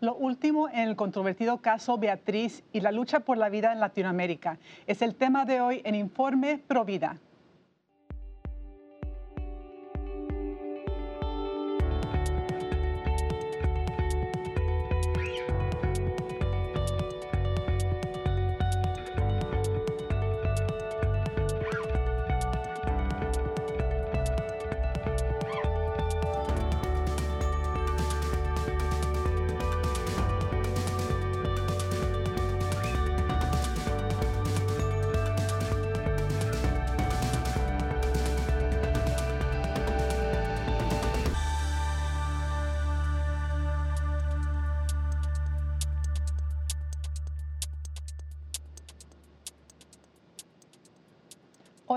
Lo último en el controvertido caso Beatriz y la lucha por la vida en Latinoamérica es el tema de hoy en Informe Provida.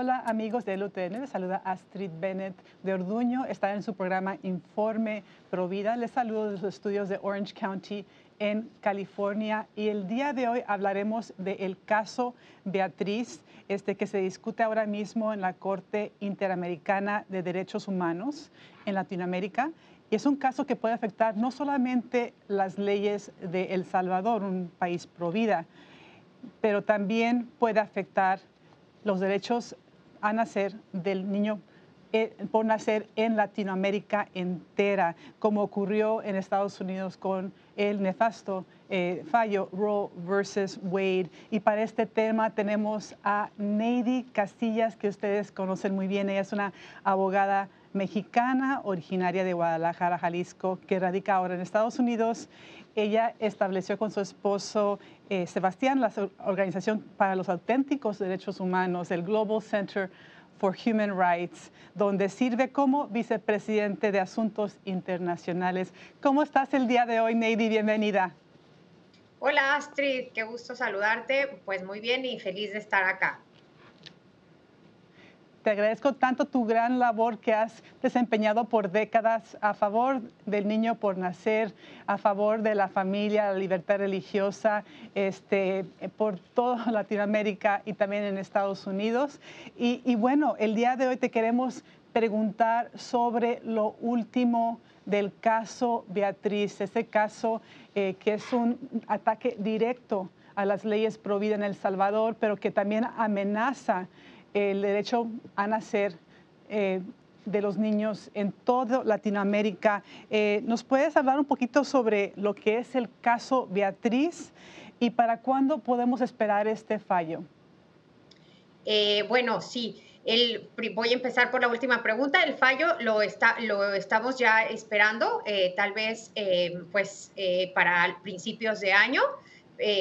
Hola amigos de LUTN, les saluda Astrid Bennett de Orduño, está en su programa Informe Provida. Les saludo de los estudios de Orange County en California y el día de hoy hablaremos del caso Beatriz, este que se discute ahora mismo en la Corte Interamericana de Derechos Humanos en Latinoamérica. Y es un caso que puede afectar no solamente las leyes de El Salvador, un país provida, pero también puede afectar los derechos a nacer del niño eh, por nacer en Latinoamérica entera, como ocurrió en Estados Unidos con el nefasto eh, fallo Roe versus Wade. Y para este tema tenemos a Neidy Castillas, que ustedes conocen muy bien. Ella es una abogada mexicana originaria de Guadalajara, Jalisco, que radica ahora en Estados Unidos. Ella estableció con su esposo eh, Sebastián la Organización para los Auténticos Derechos Humanos, el Global Center for Human Rights, donde sirve como vicepresidente de Asuntos Internacionales. ¿Cómo estás el día de hoy, Neidy? Bienvenida. Hola, Astrid, qué gusto saludarte. Pues muy bien y feliz de estar acá. Te agradezco tanto tu gran labor que has desempeñado por décadas a favor del niño por nacer, a favor de la familia, la libertad religiosa, este, por toda Latinoamérica y también en Estados Unidos. Y, bueno, el día de hoy te queremos preguntar sobre lo último del caso Beatriz, ese caso eh, que es un ataque directo a las leyes prohibidas en El Salvador, pero que también amenaza el derecho a nacer eh, de los niños en toda Latinoamérica. Eh, ¿Nos puedes hablar un poquito sobre lo que es el caso Beatriz y para cuándo podemos esperar este fallo? Eh, bueno, sí. El, voy a empezar por la última pregunta. El fallo lo, está, lo estamos ya esperando, tal vez pues para principios de año.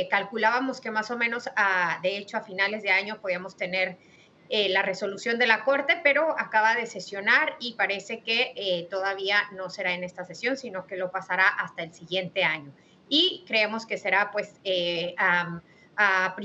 calculábamos que más o menos, a, de hecho, a finales de año podíamos tener eh, la resolución de la Corte, pero acaba de sesionar y parece que eh, todavía no será en esta sesión, sino que lo pasará hasta el siguiente año. Y creemos que será pues eh, a, a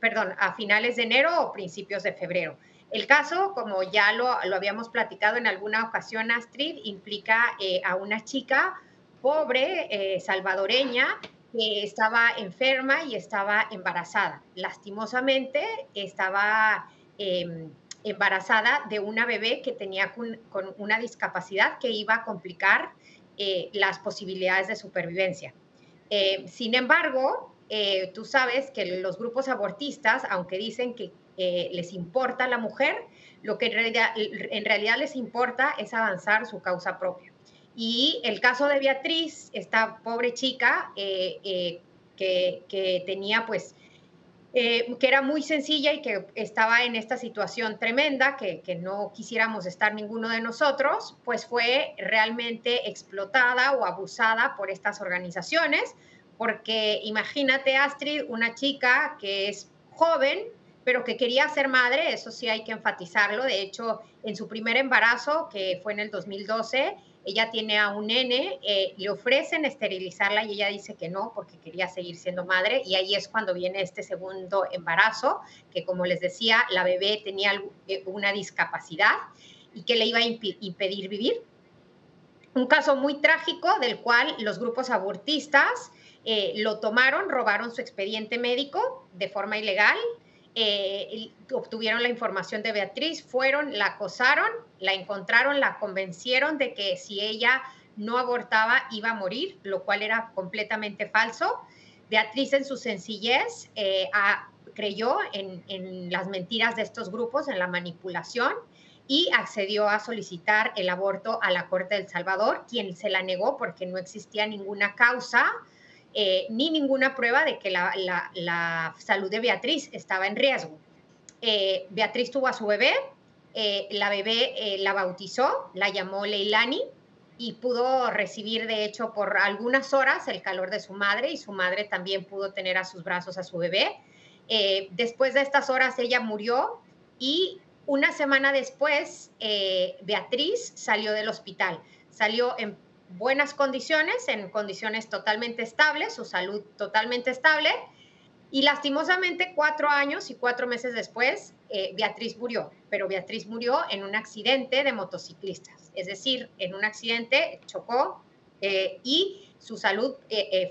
perdón, a finales de enero o principios de febrero. El caso, como ya lo, lo habíamos platicado en alguna ocasión, Astrid, implica a una chica pobre, salvadoreña, que estaba enferma y estaba embarazada. Lastimosamente, estaba Em, embarazada de una bebé que tenía con, una discapacidad que iba a complicar eh, las posibilidades de supervivencia. Eh, sin embargo, eh, tú sabes que los grupos abortistas, aunque dicen que les importa la mujer, lo que en realidad, les importa es avanzar su causa propia. Y el caso de Beatriz, esta pobre chica que tenía pues eh, que era muy sencilla y que estaba en esta situación tremenda, que, no quisiéramos estar ninguno de nosotros, pues fue realmente explotada o abusada por estas organizaciones, porque imagínate, Astrid, una chica que es joven, pero que quería ser madre, eso sí hay que enfatizarlo, de hecho, en su primer embarazo, que fue en el 2012, ella tiene a un nene, eh, le ofrecen esterilizarla y ella dice que no porque quería seguir siendo madre y ahí es cuando viene este segundo embarazo, que como les decía, la bebé tenía eh, una discapacidad y que le iba a impedir vivir. Un caso muy trágico del cual los grupos abortistas eh, lo tomaron, robaron su expediente médico de forma ilegal, eh, obtuvieron la información de Beatriz, fueron, la acosaron, la encontraron, la convencieron de que si ella no abortaba iba a morir, lo cual era completamente falso. Beatriz en su sencillez eh, creyó en, en las mentiras de estos grupos, en la manipulación y accedió a solicitar el aborto a la Corte del Salvador, quien se la negó porque no existía ninguna causa eh, ni ninguna prueba de que la, salud de Beatriz estaba en riesgo. Eh, Beatriz tuvo a su bebé, eh, la bebé la bautizó, la llamó Leilani y pudo recibir, de hecho, por algunas horas el calor de su madre y su madre también pudo tener a sus brazos a su bebé. después de estas horas ella murió y una semana después, Beatriz salió del hospital. Salió en buenas condiciones, en condiciones totalmente estables, su salud totalmente estable. Y lastimosamente, cuatro años y cuatro meses después, eh, Beatriz murió. Pero Beatriz murió en un accidente de motociclistas. Es decir, en un accidente chocó eh, y su salud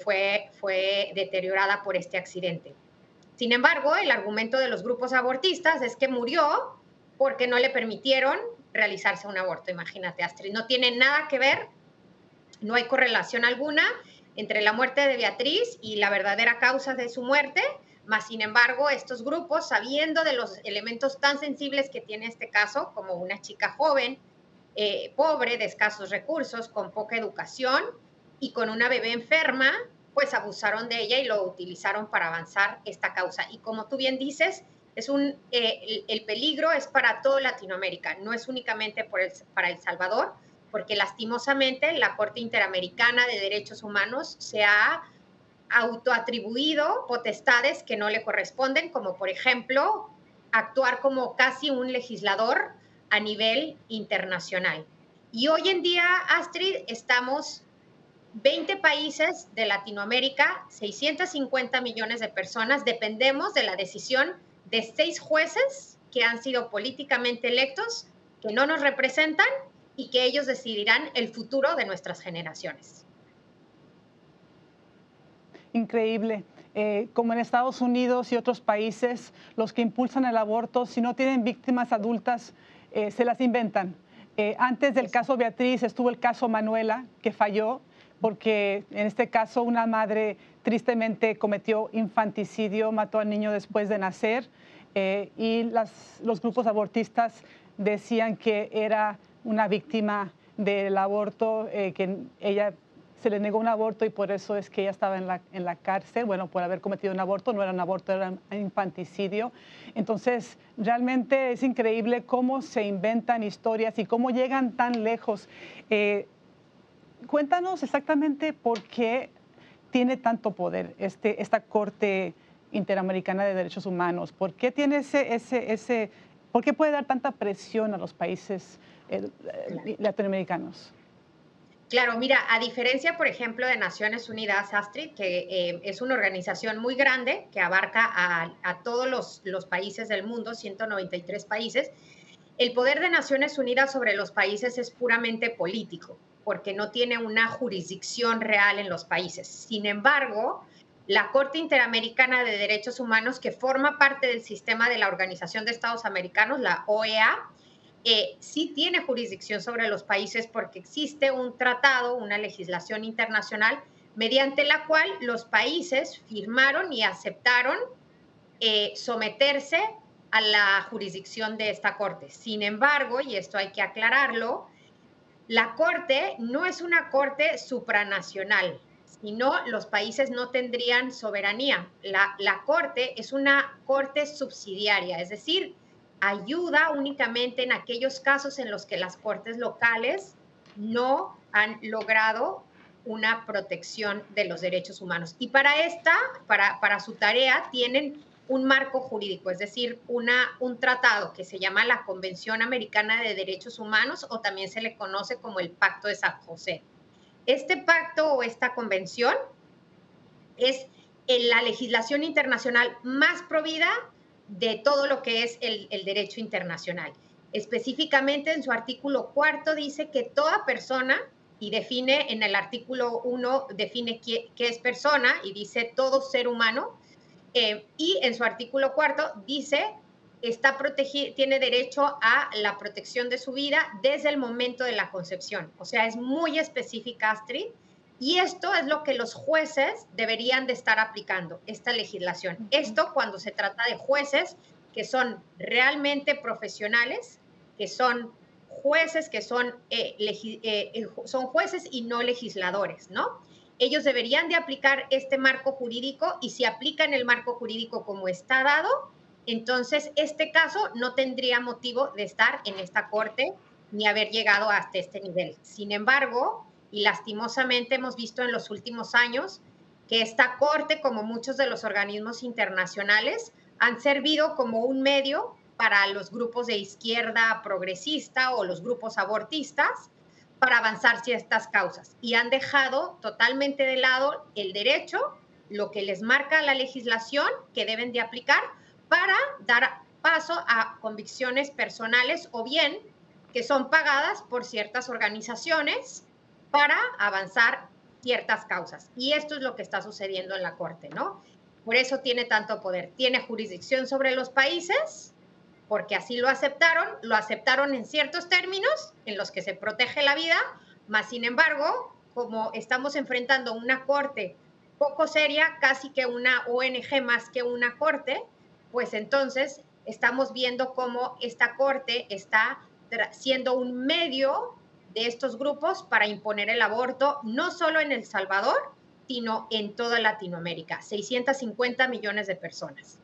fue, fue deteriorada por este accidente. Sin embargo, el argumento de los grupos abortistas es que murió porque no le permitieron realizarse un aborto. Imagínate, Astrid, no tiene nada que ver, no hay correlación alguna entre la muerte de Beatriz y la verdadera causa de su muerte, más sin embargo, estos grupos, sabiendo de los elementos tan sensibles que tiene este caso, como una chica joven, eh, pobre, de escasos recursos, con poca educación y con una bebé enferma, pues abusaron de ella y lo utilizaron para avanzar esta causa. Y como tú bien dices, es un, eh, el, peligro es para toda Latinoamérica, no es únicamente para El Salvador, porque lastimosamente la Corte Interamericana de Derechos Humanos se ha autoatribuido potestades que no le corresponden, como por ejemplo actuar como casi un legislador a nivel internacional. Y hoy en día, Astrid, estamos 20 países de Latinoamérica, 650 millones de personas, dependemos de la decisión de seis jueces que han sido políticamente electos, que no nos representan y que ellos decidirán el futuro de nuestras generaciones. Increíble. Eh, como en Estados Unidos y otros países, los que impulsan el aborto, si no tienen víctimas adultas, eh, se las inventan. Eh, antes del caso Beatriz estuvo el caso Manuela, que falló, porque en este caso una madre tristemente cometió infanticidio, mató al niño después de nacer y los grupos abortistas decían que era una víctima del aborto, eh, que ella se le negó un aborto y por eso es que ella estaba en la, en la cárcel, bueno, por haber cometido un aborto, no era un aborto, era un infanticidio. Entonces, realmente es increíble cómo se inventan historias y cómo llegan tan lejos. Eh, cuéntanos exactamente por qué tiene tanto poder este, esta Corte Interamericana de Derechos Humanos? ¿Por qué tiene ese, ese, ese, por qué puede dar tanta presión a los países eh, latinoamericanos? Claro, mira, a diferencia, por ejemplo, de Naciones Unidas, Astrid, que eh, es una organización muy grande que abarca a, a todos los, los, países del mundo, 193 países, el poder de Naciones Unidas sobre los países es puramente político porque no tiene una jurisdicción real en los países. Sin embargo, la Corte Interamericana de Derechos Humanos, que forma parte del sistema de la Organización de Estados Americanos, la OEA, eh, sí tiene jurisdicción sobre los países porque existe un tratado, una legislación internacional, mediante la cual los países firmaron y aceptaron eh, someterse a la jurisdicción de esta Corte. Sin embargo, y esto hay que aclararlo, la Corte no es una Corte supranacional, sino los países no tendrían soberanía. La, Corte es una Corte subsidiaria, es decir, ayuda únicamente en aquellos casos en los que las Cortes locales no han logrado una protección de los derechos humanos. Y para esta, para, para su tarea, tienen un marco jurídico, es decir, una, un tratado que se llama la Convención Americana de Derechos Humanos o también se le conoce como el Pacto de San José. Este pacto o esta convención es la legislación internacional más provida de todo lo que es el, derecho internacional. Específicamente en su artículo cuarto dice que toda persona, y define en el artículo uno, define qué es persona y dice todo ser humano, eh, y en su artículo cuarto dice está tiene derecho a la protección de su vida desde el momento de la concepción. O sea, es muy específica, Astrid, y esto es lo que los jueces deberían de estar aplicando, esta legislación. Esto cuando se trata de jueces que son realmente profesionales, que son jueces, que son, eh, eh, eh, son jueces y no legisladores, ¿no? Ellos deberían de aplicar este marco jurídico y si aplican el marco jurídico como está dado, entonces este caso no tendría motivo de estar en esta corte ni haber llegado hasta este nivel. Sin embargo, y lastimosamente hemos visto en los últimos años que esta corte, como muchos de los organismos internacionales, han servido como un medio para los grupos de izquierda progresista o los grupos abortistas para avanzar ciertas causas. Y han dejado totalmente de lado el derecho, lo que les marca la legislación que deben de aplicar para dar paso a convicciones personales o bien que son pagadas por ciertas organizaciones para avanzar ciertas causas. Y esto es lo que está sucediendo en la Corte, ¿no? Por eso tiene tanto poder. Tiene jurisdicción sobre los países, porque así lo aceptaron, lo aceptaron en ciertos términos en los que se protege la vida, más sin embargo, como estamos enfrentando una corte poco seria, casi que una ONG más que una corte, pues entonces estamos viendo cómo esta corte está siendo un medio de estos grupos para imponer el aborto, no solo en El Salvador, sino en toda Latinoamérica, 650 millones de personas.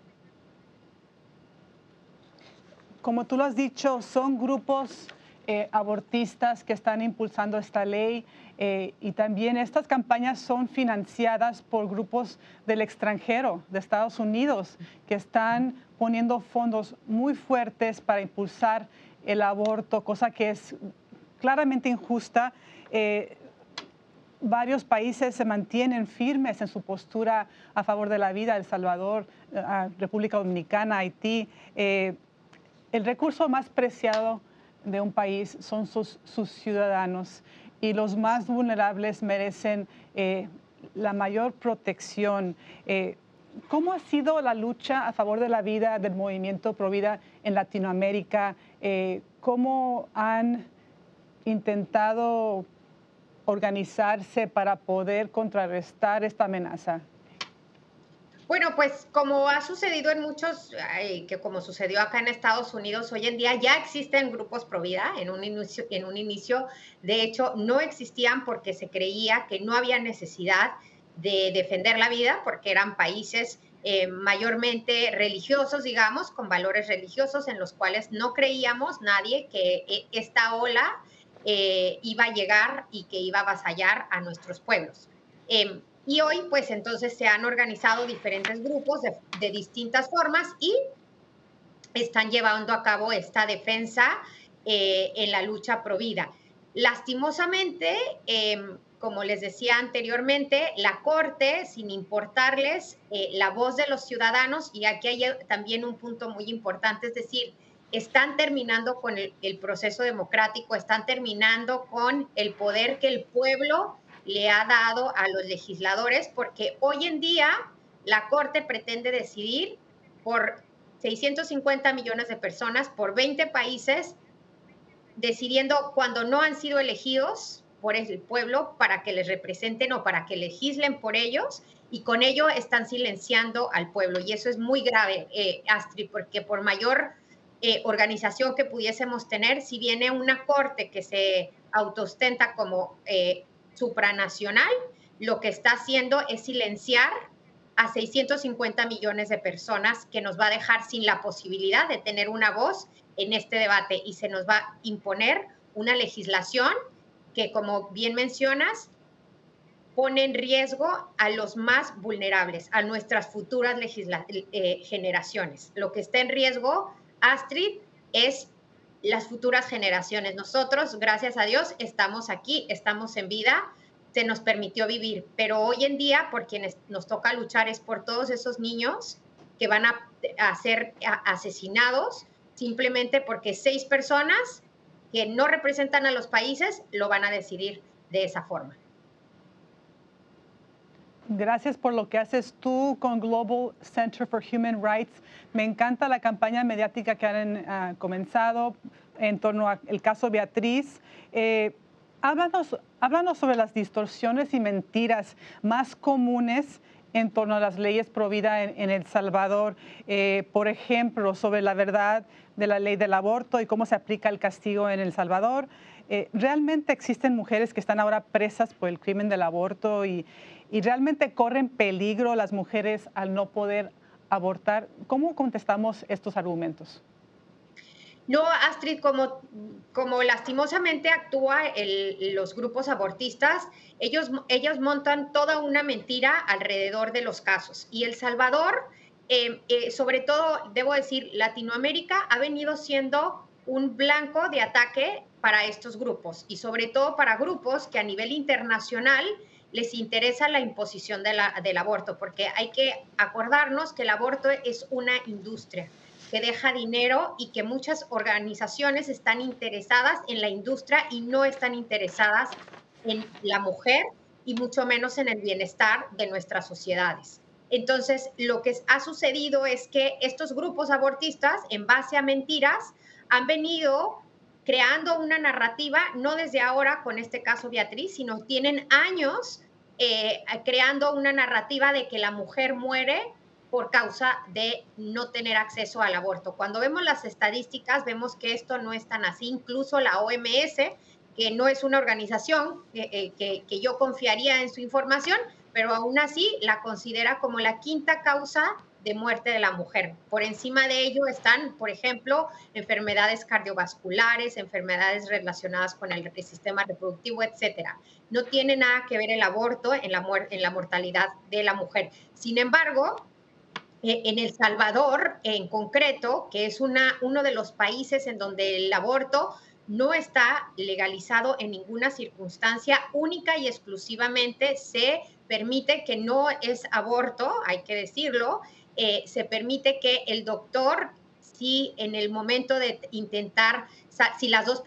Como tú lo has dicho, son grupos eh, abortistas que están impulsando esta ley eh, y también estas campañas son financiadas por grupos del extranjero, de Estados Unidos, que están poniendo fondos muy fuertes para impulsar el aborto, cosa que es claramente injusta. Eh, varios países se mantienen firmes en su postura a favor de la vida, El Salvador, eh, República Dominicana, Haití. Eh, el recurso más preciado de un país son sus, sus ciudadanos y los más vulnerables merecen la mayor protección. ¿Cómo ha sido la lucha a favor de la vida del movimiento Provida en Latinoamérica? ¿Cómo han intentado organizarse para poder contrarrestar esta amenaza? Bueno, pues como ha sucedido en muchos, que como sucedió acá en Estados Unidos, hoy en día ya existen grupos pro vida. En un, inicio, en un inicio, de hecho, no existían porque se creía que no había necesidad de defender la vida, porque eran países eh, mayormente religiosos, digamos, con valores religiosos en los cuales no creíamos nadie que eh, esta ola eh, iba a llegar y que iba a avasallar a nuestros pueblos. Em, y hoy, pues entonces se han organizado diferentes grupos de, distintas formas y están llevando a cabo esta defensa eh, en la lucha pro vida. Lastimosamente, em, como les decía anteriormente, la Corte, sin importarles eh, la voz de los ciudadanos, y aquí hay también un punto muy importante, es decir, están terminando con el, proceso democrático, están terminando con el poder que el pueblo le ha dado a los legisladores, porque hoy en día la Corte pretende decidir por 650 millones de personas, por 20 países, decidiendo cuando no han sido elegidos por el pueblo para que les representen o para que legislen por ellos, y con ello están silenciando al pueblo. Y eso es muy grave, eh, Astrid, porque por mayor eh, organización que pudiésemos tener, si viene una corte que se autostenta como eh, supranacional, lo que está haciendo es silenciar a 650 millones de personas que nos va a dejar sin la posibilidad de tener una voz en este debate y se nos va a imponer una legislación que, como bien mencionas, pone en riesgo a los más vulnerables, a nuestras futuras eh, generaciones. Lo que está en riesgo Astrid es las futuras generaciones. Nosotros, gracias a Dios, estamos aquí, estamos en vida, se nos permitió vivir, pero hoy en día por quienes nos toca luchar es por todos esos niños que van a, ser asesinados simplemente porque seis personas que no representan a los países lo van a decidir de esa forma. Gracias por lo que haces tú con Global Center for Human Rights. Me encanta la campaña mediática que han ah, comenzado en torno al caso Beatriz. Eh, háblanos, háblanos sobre las distorsiones y mentiras más comunes en torno a las leyes prohibidas en, El Salvador, eh, por ejemplo, sobre la verdad de la ley del aborto y cómo se aplica el castigo en El Salvador. Eh, ¿Realmente existen mujeres que están ahora presas por el crimen del aborto y, y realmente corren peligro las mujeres al no poder abortar? ¿Cómo contestamos estos argumentos? No, Astrid, como, como lastimosamente actúa los grupos abortistas, ellos, ellos montan toda una mentira alrededor de los casos. Y El Salvador, eh, eh, sobre todo, debo decir, Latinoamérica ha venido siendo un blanco de ataque para estos grupos y sobre todo para grupos que a nivel internacional les interesa la imposición del aborto, porque hay que acordarnos que el aborto es una industria que deja dinero y que muchas organizaciones están interesadas en la industria y no están interesadas en la mujer y mucho menos en el bienestar de nuestras sociedades. Entonces, lo que ha sucedido es que estos grupos abortistas, en base a mentiras, han venido creando una narrativa, no desde ahora con este caso Beatriz, sino tienen años eh, creando una narrativa de que la mujer muere por causa de no tener acceso al aborto. Cuando vemos las estadísticas, vemos que esto no es tan así. Incluso la OMS, que no es una organización eh, que, que, yo confiaría en su información, pero aún así la considera como la quinta causa de muerte de la mujer. Por encima de ello están, por ejemplo, enfermedades cardiovasculares, enfermedades relacionadas con el, sistema reproductivo, etcétera. No tiene nada que ver el aborto en la, en la mortalidad de la mujer. Sin embargo, eh, en El Salvador, en concreto, que es una, uno de los países en donde el aborto no está legalizado en ninguna circunstancia, única y exclusivamente se permite que no es aborto, hay que decirlo, eh, se permite que el doctor, si en el momento de intentar, si las dos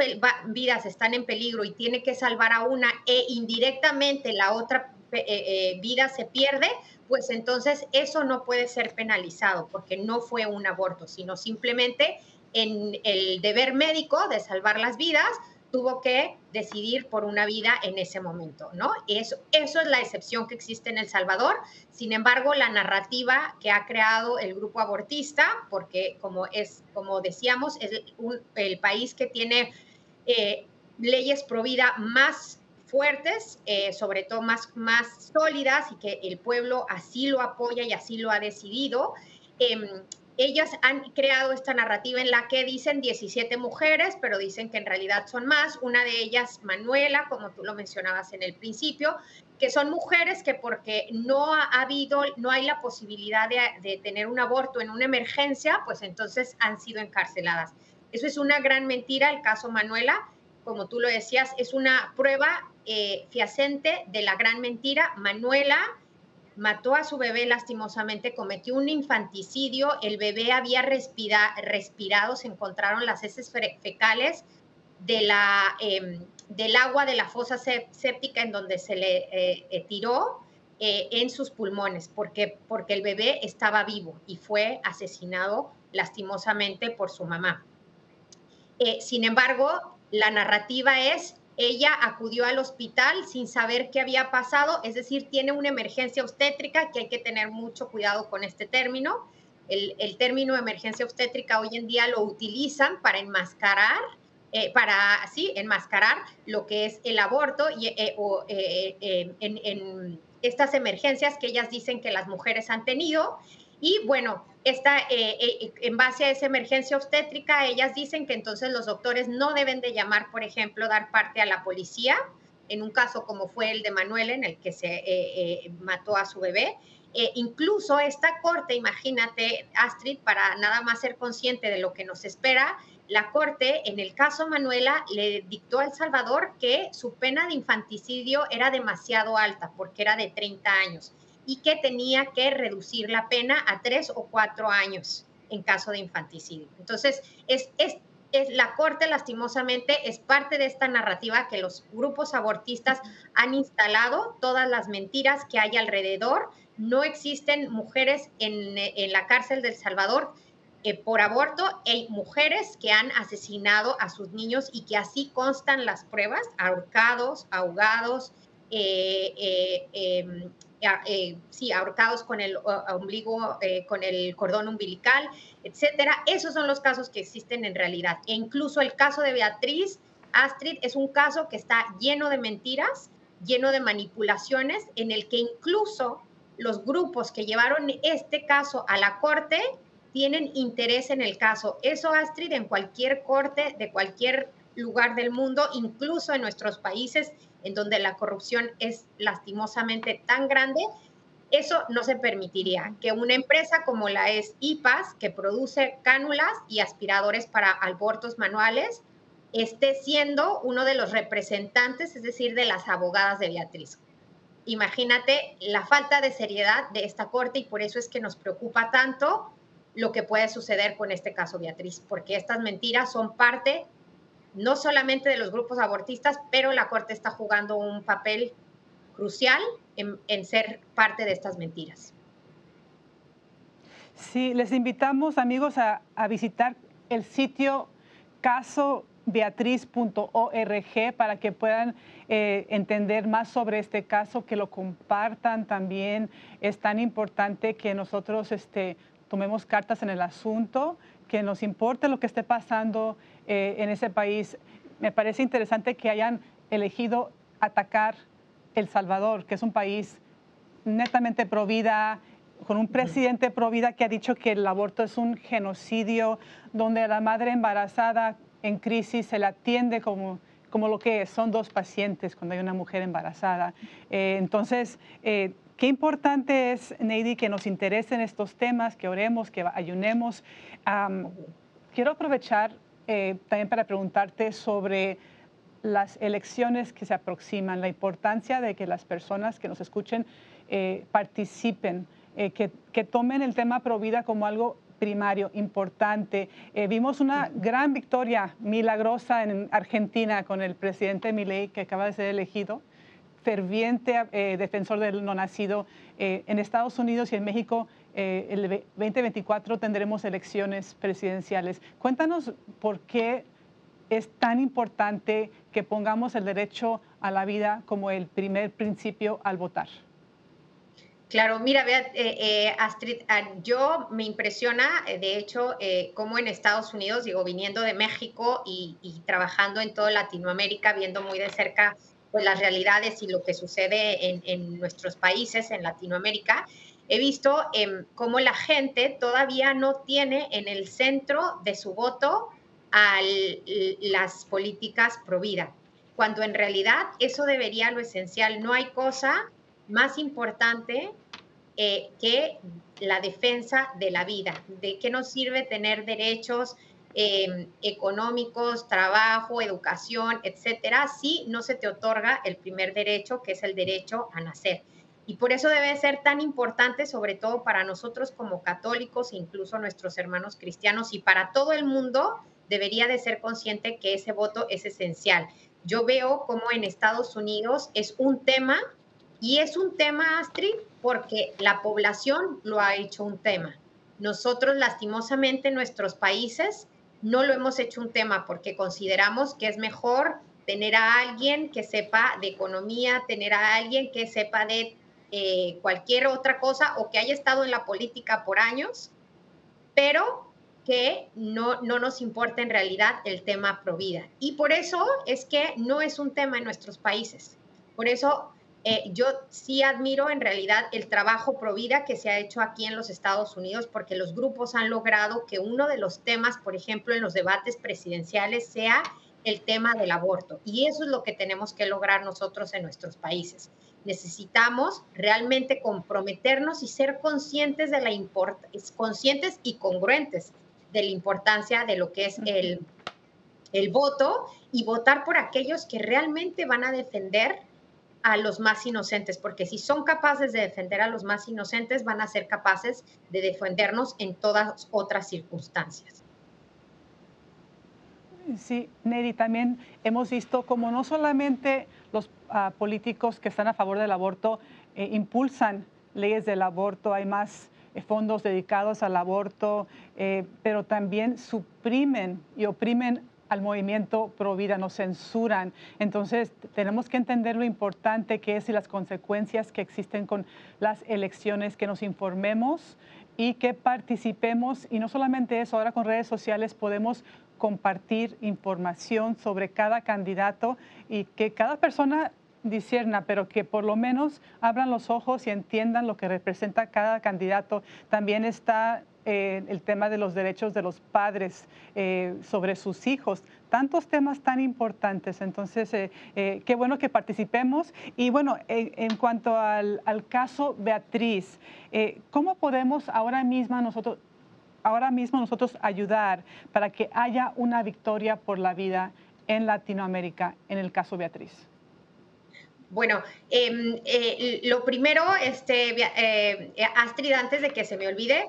vidas están en peligro y tiene que salvar a una e indirectamente la otra eh, vida se pierde, pues entonces eso no puede ser penalizado porque no fue un aborto, sino simplemente en el deber médico de salvar las vidas, tuvo que decidir por una vida en ese momento, ¿no? Eso, eso es la excepción que existe en El Salvador. Sin embargo, la narrativa que ha creado el grupo abortista, porque como, es, como decíamos, es el país que tiene eh, leyes pro vida más fuertes, eh, sobre todo más, más sólidas y que el pueblo así lo apoya y así lo ha decidido. Em, ellas han creado esta narrativa en la que dicen 17 mujeres, pero dicen que en realidad son más. Una de ellas, Manuela, como tú lo mencionabas en el principio, que son mujeres que porque no ha habido, no hay la posibilidad de, de tener un aborto en una emergencia, pues entonces han sido encarceladas. Eso es una gran mentira. El caso Manuela, como tú lo decías, es una prueba eh, fiacente de la gran mentira. Manuela mató a su bebé lastimosamente, cometió un infanticidio, el bebé había respirado, se encontraron las heces fecales de la, em, del agua de la fosa séptica en donde se le eh, eh, tiró en sus pulmones, porque, porque el bebé estaba vivo y fue asesinado lastimosamente por su mamá. sin embargo, la narrativa es ella acudió al hospital sin saber qué había pasado, es decir, tiene una emergencia obstétrica, que hay que tener mucho cuidado con este término. El, término emergencia obstétrica hoy en día lo utilizan para enmascarar, eh, para así enmascarar lo que es el aborto y, eh, o, eh, en estas emergencias que ellas dicen que las mujeres han tenido. Y bueno, esta, eh, eh, en base a esa emergencia obstétrica, ellas dicen que entonces los doctores no deben de llamar, por ejemplo, dar parte a la policía, en un caso como fue el de Manuel, en el que se eh, mató a su bebé. incluso esta corte, imagínate, Astrid, para nada más ser consciente de lo que nos espera, la corte, en el caso Manuela, le dictó a El Salvador que su pena de infanticidio era demasiado alta, porque era de 30 años y que tenía que reducir la pena a tres o cuatro años en caso de infanticidio. Entonces, es, es es la Corte lastimosamente es parte de esta narrativa que los grupos abortistas han instalado, todas las mentiras que hay alrededor. No existen mujeres en, en la cárcel del Salvador eh, por aborto hay mujeres que han asesinado a sus niños y que así constan las pruebas, ahorcados, ahogados, eh, eh, em, sí, ahorcados con el ombligo, con el cordón umbilical, etcétera. Esos son los casos que existen en realidad. E incluso el caso de Beatriz Astrid es un caso que está lleno de mentiras, lleno de manipulaciones, en el que incluso los grupos que llevaron este caso a la corte tienen interés en el caso. Eso, Astrid, en cualquier corte de cualquier lugar del mundo, incluso en nuestros países en donde la corrupción es lastimosamente tan grande, eso no se permitiría. Que una empresa como la es IPAS, que produce cánulas y aspiradores para abortos manuales, esté siendo uno de los representantes, es decir, de las abogadas de Beatriz. Imagínate la falta de seriedad de esta corte y por eso es que nos preocupa tanto lo que puede suceder con este caso, Beatriz, porque estas mentiras son parte no solamente de los grupos abortistas, pero la Corte está jugando un papel crucial en, ser parte de estas mentiras. Sí, les invitamos, amigos, a, visitar el sitio casobeatriz.org para que puedan eh, entender más sobre este caso, que lo compartan también. Es tan importante que nosotros este, tomemos cartas en el asunto, que nos importe lo que esté pasando eh, en ese país. Me parece interesante que hayan elegido atacar El Salvador, que es un país netamente pro vida, con un presidente pro vida que ha dicho que el aborto es un genocidio, donde a la madre embarazada en crisis se la atiende como, como lo que es, son dos pacientes cuando hay una mujer embarazada. Eh, entonces, eh, Qué importante es, Neidi, que nos interesen estos temas, que oremos, que ayunemos. quiero aprovechar eh, también para preguntarte sobre las elecciones que se aproximan, la importancia de que las personas que nos escuchen eh, participen, eh, que, que, tomen el tema pro vida como algo primario, importante. vimos una gran victoria milagrosa en Argentina con el presidente Milei, que acaba de ser elegido ferviente defensor del no nacido. En Estados Unidos y en México, eh, el 2024 tendremos elecciones presidenciales. Cuéntanos por qué es tan importante que pongamos el derecho a la vida como el primer principio al votar. Claro, mira, Astrid, ah, yo me impresiona, de hecho, cómo en Estados Unidos, digo, viniendo de México y, trabajando en toda Latinoamérica, viendo muy de cerca pues, las realidades y lo que sucede en, nuestros países, en Latinoamérica, he visto eh, cómo la gente todavía no tiene en el centro de su voto a las políticas pro vida, cuando en realidad eso debería lo esencial. No hay cosa más importante eh, que la defensa de la vida. ¿De qué nos sirve tener derechos Em, económicos, trabajo, educación, etcétera, si no se te otorga el primer derecho, que es el derecho a nacer. Y por eso debe ser tan importante, sobre todo para nosotros como católicos, incluso nuestros hermanos cristianos y para todo el mundo, debería de ser consciente que ese voto es esencial. Yo veo como en Estados Unidos es un tema y es un tema, Astrid, porque la población lo ha hecho un tema. Nosotros, lastimosamente, en nuestros países, no lo hemos hecho un tema porque consideramos que es mejor tener a alguien que sepa de economía, tener a alguien que sepa de eh, cualquier otra cosa o que haya estado en la política por años, pero que no, no nos importa en realidad el tema pro vida. Y por eso es que no es un tema en nuestros países. Por eso eh, yo sí admiro en realidad el trabajo pro vida que se ha hecho aquí en los Estados Unidos, porque los grupos han logrado que uno de los temas, por ejemplo, en los debates presidenciales sea el tema del aborto. Y eso es lo que tenemos que lograr nosotros en nuestros países. Necesitamos realmente comprometernos y ser conscientes de la conscientes y congruentes de la importancia de lo que es el, el voto y votar por aquellos que realmente van a defender a los más inocentes, porque si son capaces de defender a los más inocentes, van a ser capaces de defendernos en todas otras circunstancias. Sí, Neri, también hemos visto como no solamente los ah, políticos que están a favor del aborto eh, impulsan leyes del aborto, hay más eh, fondos dedicados al aborto, eh, pero también suprimen y oprimen al movimiento pro vida, nos censuran. Entonces tenemos que entender lo importante que es y las consecuencias que existen con las elecciones, que nos informemos y que participemos. Y no solamente eso, ahora con redes sociales podemos compartir información sobre cada candidato y que cada persona disierna, pero que por lo menos abran los ojos y entiendan lo que representa cada candidato. También está eh, el tema de los derechos de los padres eh, sobre sus hijos, tantos temas tan importantes. Entonces, eh, qué bueno que participemos. Y bueno, en cuanto al, al caso Beatriz, ¿cómo podemos ahora mismo nosotros ahora mismo nosotros ayudar para que haya una victoria por la vida en Latinoamérica en el caso Beatriz? Bueno, em, lo primero, este, Astrid, antes de que se me olvide,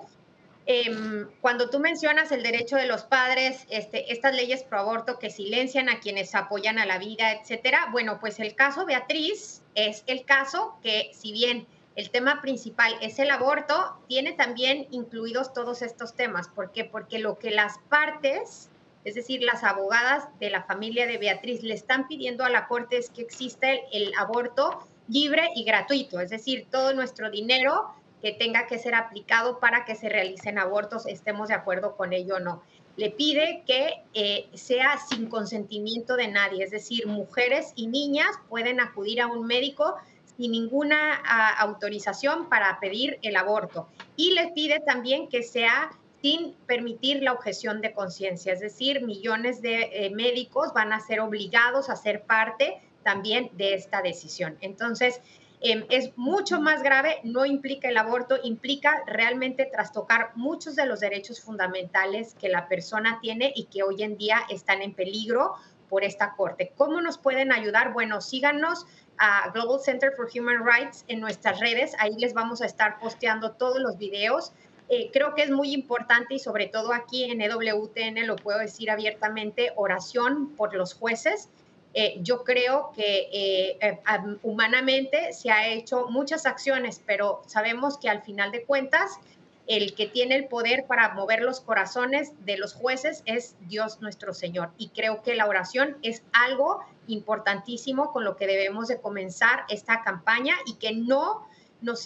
Em, cuando tú mencionas el derecho de los padres, este, estas leyes pro aborto que silencian a quienes apoyan a la vida, etcétera, bueno, pues el caso Beatriz es el caso que, si bien el tema principal es el aborto, tiene también incluidos todos estos temas. ¿Por qué? Porque lo que las partes, es decir, las abogadas de la familia de Beatriz, le están pidiendo a la Corte es que exista el aborto libre y gratuito, es decir, todo nuestro dinero que tenga que ser aplicado para que se realicen abortos, estemos de acuerdo con ello o no. Le pide que eh, sea sin consentimiento de nadie, es decir, mujeres y niñas pueden acudir a un médico sin ninguna autorización para pedir el aborto. Y le pide también que sea sin permitir la objeción de conciencia, es decir, millones de eh, médicos van a ser obligados a ser parte también de esta decisión. Entonces, Em, es mucho más grave, no implica el aborto, implica realmente trastocar muchos de los derechos fundamentales que la persona tiene y que hoy en día están en peligro por esta corte. ¿Cómo nos pueden ayudar? Bueno, síganos a Global Center for Human Rights en nuestras redes, ahí les vamos a estar posteando todos los videos. Eh, creo que es muy importante y sobre todo aquí en EWTN lo puedo decir abiertamente, oración por los jueces eh, yo creo que eh, humanamente se ha hecho muchas acciones, pero sabemos que al final de cuentas el que tiene el poder para mover los corazones de los jueces es Dios nuestro Señor. Y creo que la oración es algo importantísimo con lo que debemos de comenzar esta campaña y que no nos,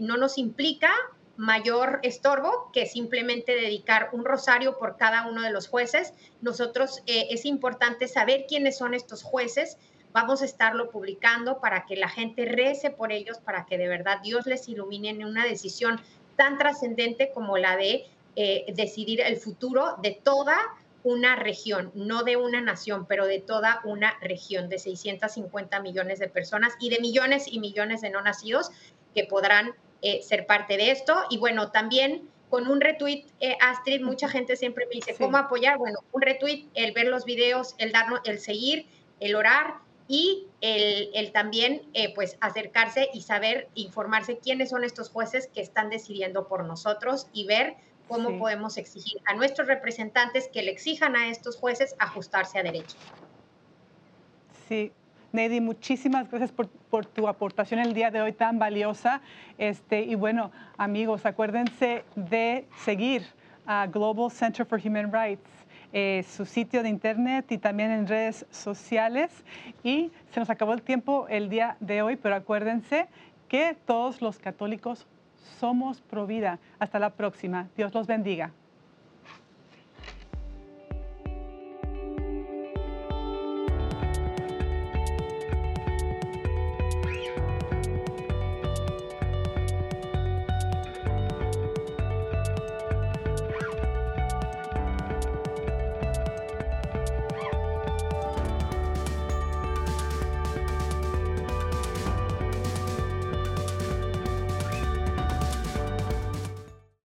no nos implica mayor estorbo que simplemente dedicar un rosario por cada uno de los jueces. Nosotros eh, es importante saber quiénes son estos jueces. Vamos a estarlo publicando para que la gente rece por ellos, para que de verdad Dios les ilumine en una decisión tan trascendente como la de eh, decidir el futuro de toda una región, no de una nación, pero de toda una región de 650 millones de personas y de millones y millones de no nacidos que podrán eh, ser parte de esto. Y bueno, también con un retweet, eh, Astrid, mucha gente siempre me dice, ¿cómo apoyar? Bueno, un retweet, el ver los videos, el darnos, el seguir, el orar y el, el también eh, pues acercarse y saber, informarse quiénes son estos jueces que están decidiendo por nosotros y ver cómo podemos exigir a nuestros representantes que le exijan a estos jueces ajustarse a derecho. Sí, Nedi, muchísimas gracias por, tu aportación el día de hoy tan valiosa. Este, y bueno, amigos, acuérdense de seguir a Global Center for Human Rights. Eh, su sitio de internet y también en redes sociales. Y se nos acabó el tiempo el día de hoy, pero acuérdense que todos los católicos somos pro vida. Hasta la próxima. Dios los bendiga.